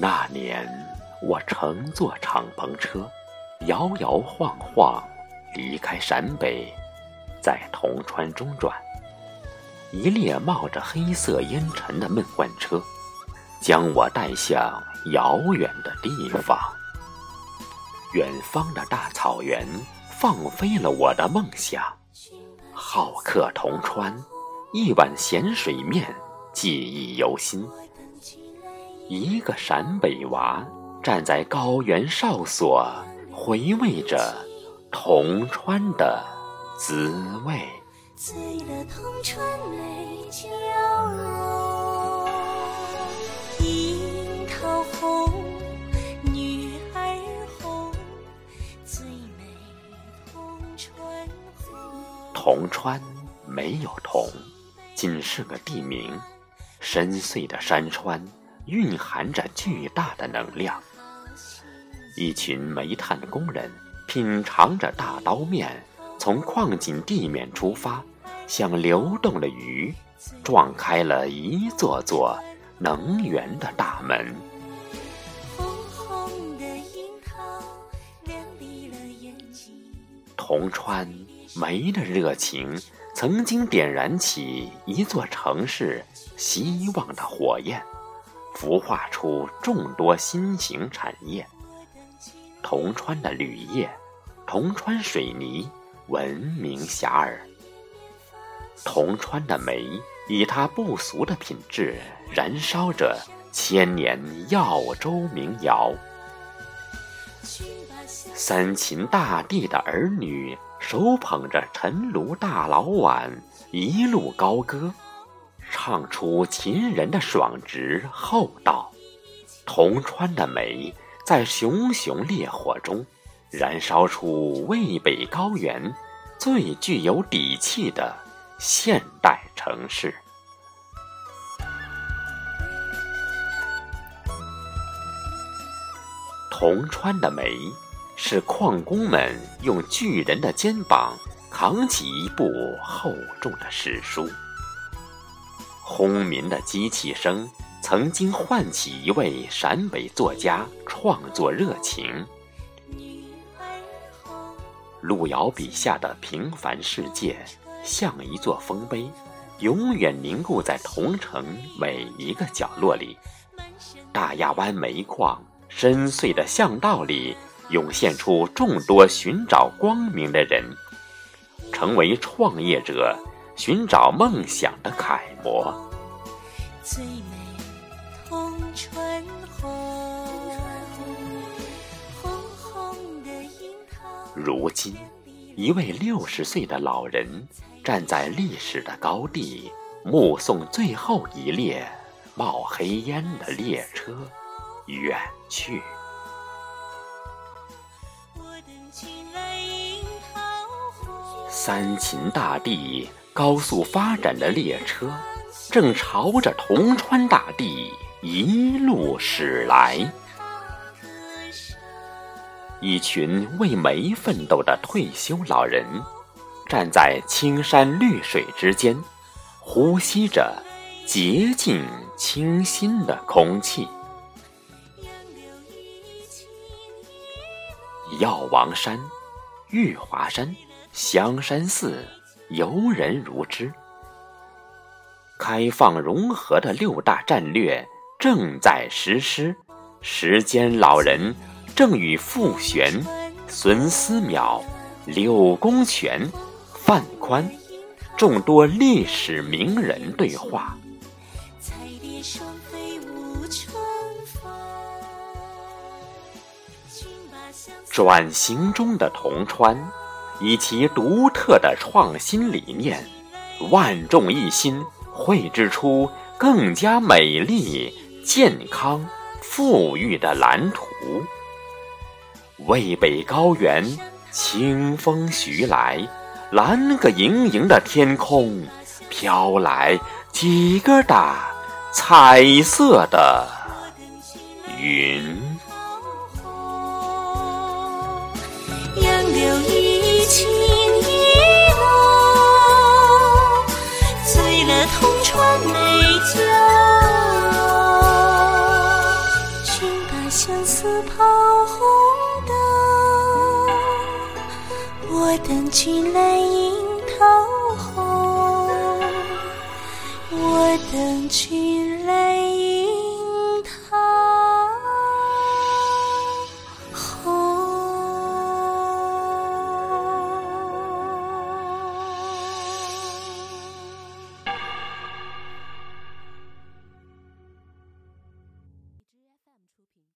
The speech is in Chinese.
那年，我乘坐敞篷车，摇摇晃晃离开陕北，在铜川中转。一列冒着黑色烟尘的闷罐车，将我带向遥远的地方。远方的大草原，放飞了我的梦想。好客铜川，一碗咸水面，记忆犹新。一个陕北娃站在高原哨所，回味着铜川的滋味。醉了铜川美酒樱桃红，女儿红，最美铜川红。铜川没有铜，仅是个地名。深邃的山川。蕴含着巨大的能量。一群煤炭工人品尝着大刀面，从矿井地面出发，像流动的鱼，撞开了一座座能源的大门。铜川煤的热情，曾经点燃起一座城市希望的火焰。孵化出众多新型产业。铜川的铝业、铜川水泥闻名遐迩。铜川的煤以它不俗的品质，燃烧着千年耀州民谣。三秦大地的儿女手捧着陈炉大老碗，一路高歌。唱出秦人的爽直厚道，铜川的煤在熊熊烈火中，燃烧出渭北高原最具有底气的现代城市。铜川的煤，是矿工们用巨人的肩膀扛起一部厚重的史书。轰鸣的机器声，曾经唤起一位陕北作家创作热情。路遥笔下的平凡世界，像一座丰碑，永远凝固在桐城每一个角落里。大亚湾煤矿深邃的巷道里，涌现出众多寻找光明的人，成为创业者。寻找梦想的楷模。最美红，红红。如今，一位六十岁的老人站在历史的高地，目送最后一列冒黑烟的列车远去。三秦大地。高速发展的列车，正朝着铜川大地一路驶来。一群为煤奋斗的退休老人，站在青山绿水之间，呼吸着洁净清新的空气。药王山、玉华山、香山寺。游人如织，开放融合的六大战略正在实施。时间老人正与傅玄、孙思邈、柳公权、范宽众多历史名人对话。转型中的铜川。以其独特的创新理念，万众一心，绘制出更加美丽、健康、富裕的蓝图。渭北高原，清风徐来，蓝个盈盈的天空，飘来几个大彩色的云。杨柳依情意浓醉了同船美酒君把相思抛红豆我等君来迎桃红我等君